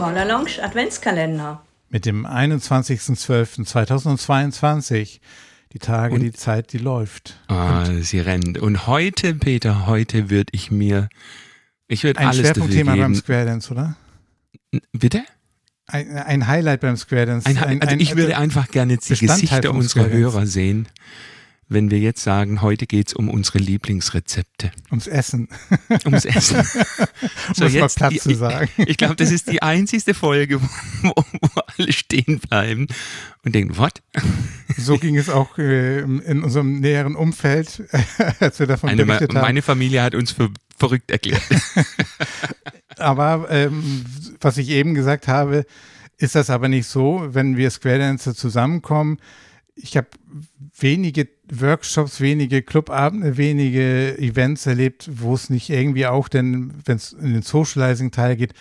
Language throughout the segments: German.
Corner Lounge Adventskalender. Mit dem 21.12.2022. Die Tage, Und- die Zeit, die läuft. Ah, sie rennt. Und heute, Peter, heute würde ich mir, ich würde Ein alles dafür Schwerpunktthema beim. Square Dance, oder? Bitte? Ein, ein Highlight beim Square Dance. Ein, also ich würde einfach gerne die Gesichter unserer. Hörer sehen, wenn wir jetzt sagen, heute geht's um unsere Lieblingsrezepte, ums Essen. ums Essen. Um es mal platt zu ich, sagen. ich glaube, das ist die einzigste Folge, wo, wo alle stehen bleiben und denken, what? So ging es auch äh, in unserem näheren Umfeld, als wir davon Eine, berichtet haben. meine Familie hat uns für verrückt erklärt. Aber ähm, was ich eben gesagt habe, ist das aber nicht so, wenn wir Square Dancer zusammenkommen. Ich habe wenige Workshops, wenige Clubabende, wenige Events erlebt, wo es nicht irgendwie auch, denn wenn es in den Socializing-Teil geht,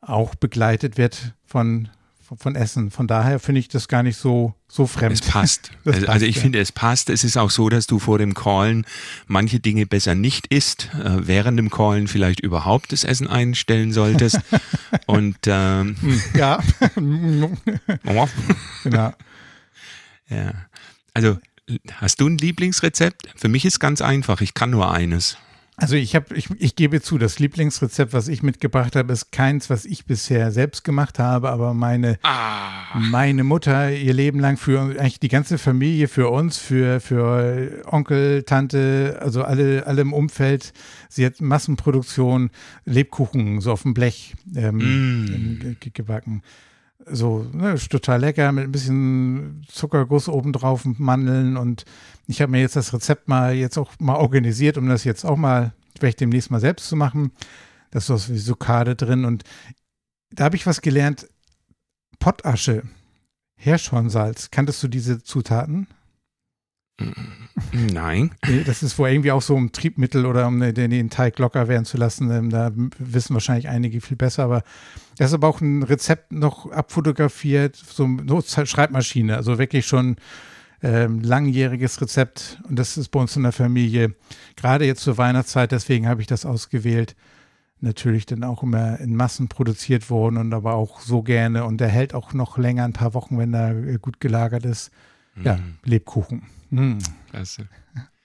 auch begleitet wird von, von, von Essen. Von daher finde ich das gar nicht so, so fremd. Es passt. Das also, passt, also ich ja. finde, es passt. Es ist auch so, dass du vor dem Callen manche Dinge besser nicht isst, äh, während dem Callen vielleicht überhaupt das Essen einstellen solltest. Und ähm, Ja, genau. ja. also hast du ein Lieblingsrezept? Für mich ist ganz einfach. Ich kann nur eines. Also ich habe, ich, ich gebe zu, das Lieblingsrezept, was ich mitgebracht habe, ist keins, was ich bisher selbst gemacht habe, aber meine, Ah. meine Mutter ihr Leben lang für eigentlich die ganze Familie, für uns, für, für Onkel, Tante, also alle, alle im Umfeld. Sie hat Massenproduktion, Lebkuchen so auf dem Blech ähm, Mm. ge- gebacken. So, ne, total lecker mit ein bisschen Zuckerguss obendrauf und Mandeln und ich habe mir jetzt das Rezept mal jetzt auch mal organisiert, um das jetzt auch mal vielleicht demnächst mal selbst zu machen. Da ist so wie Sukade drin und da habe ich was gelernt. Pottasche, Hirschhornsalz. Kanntest du diese Zutaten? Nein. Das ist wohl irgendwie auch so um Triebmittel oder um den, Teig locker werden zu lassen. Ähm, Da wissen wahrscheinlich einige viel besser, aber das ist aber auch ein Rezept noch abfotografiert, so eine Notfall-Schreibmaschine, also wirklich schon ähm, langjähriges Rezept und das ist bei uns in der Familie gerade jetzt zur Weihnachtszeit, deswegen habe ich das ausgewählt. Natürlich dann auch immer in Massen produziert worden und aber auch so gerne und der hält auch noch länger, ein paar Wochen, wenn er äh, gut gelagert ist. Ja, Mm, Lebkuchen. Mm. klasse.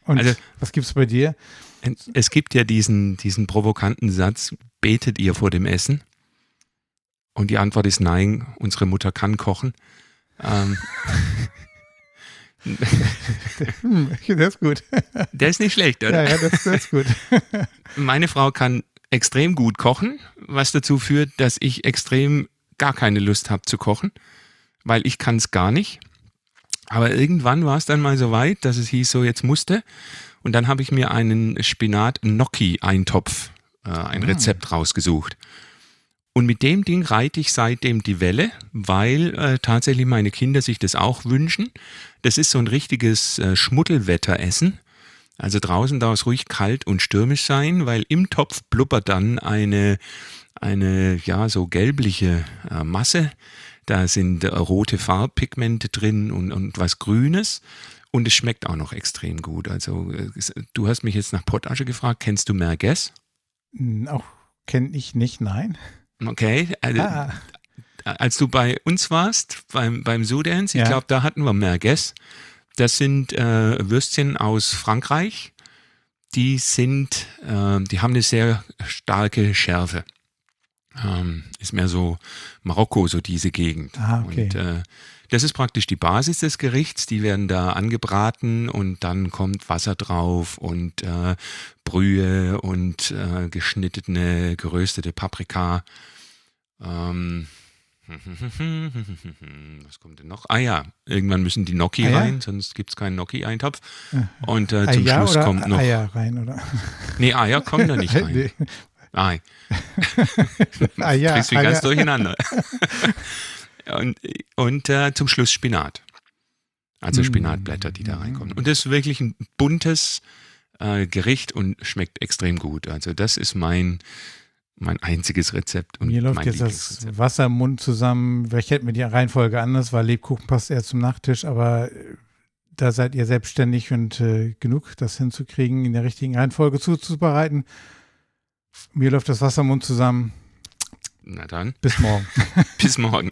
Und Also- was gibt's bei dir? Es gibt ja diesen, diesen provokanten Satz, betet ihr vor dem Essen? Und die Antwort ist nein, unsere Mutter kann kochen. Ähm, Hm, das ist gut. der ist nicht schlecht, Ja, oder? ja, das, das ist gut. Meine Frau kann extrem gut kochen, was dazu führt, dass ich extrem gar keine Lust habe zu kochen, weil ich kann es gar nicht. Aber irgendwann war es dann mal so weit, dass es hieß, so jetzt musste. Und dann habe ich mir einen Spinat-Gnocchi-Eintopf, äh, ein Ah. Rezept rausgesucht. Und mit dem Ding reite ich seitdem die Welle, weil äh, tatsächlich meine Kinder sich das auch wünschen. Das ist so ein richtiges äh, Schmuddelwetteressen. Also draußen darf es ruhig kalt und stürmisch sein, weil im Topf blubbert dann eine, eine ja, so gelbliche äh, Masse. Da sind äh, rote Farbpigmente drin und, und was Grünes. Und es schmeckt auch noch extrem gut. Also, äh, du hast mich jetzt nach Pottasche gefragt. Kennst du Merguez? Hm, Auch kenne ich nicht, nein. Okay. Also, Ah, als du bei uns warst, beim, beim Sudans, ich Ja. glaube, da hatten wir Merguez. Das sind äh, Würstchen aus Frankreich. Die sind, äh, die haben eine sehr starke Schärfe. Ähm, ist mehr so Marokko, so diese Gegend. Ah, okay. Und äh, das ist praktisch die Basis des Gerichts. Die werden da angebraten und dann kommt Wasser drauf und äh, Brühe und äh, geschnittene, geröstete Paprika. Ähm, was kommt denn noch? Ah ja, irgendwann müssen die Gnocchi Ah ja? rein, sonst gibt es keinen Gnocchi-Eintopf. Und äh, zum Eier Schluss kommt noch. Eier rein, oder? Nee, Eier kommen da nicht rein. Nee. Ei. Eier, Kriegst du ganz Eier. durcheinander. und und äh, zum Schluss Spinat. Also Mm. Spinatblätter, die da reinkommen. Und das ist wirklich ein buntes äh, Gericht und schmeckt extrem gut. Also das ist mein, mein einziges Rezept. Und Mir läuft mein jetzt das. Wasser im Mund zusammen. Vielleicht hätten wir die Reihenfolge anders, weil Lebkuchen passt eher zum Nachtisch, aber äh, da seid ihr selbstständig und äh, genug, das hinzukriegen, in der richtigen Reihenfolge zuzubereiten. Mir läuft das Wasser im Mund zusammen. Na dann, Bis morgen. bis morgen.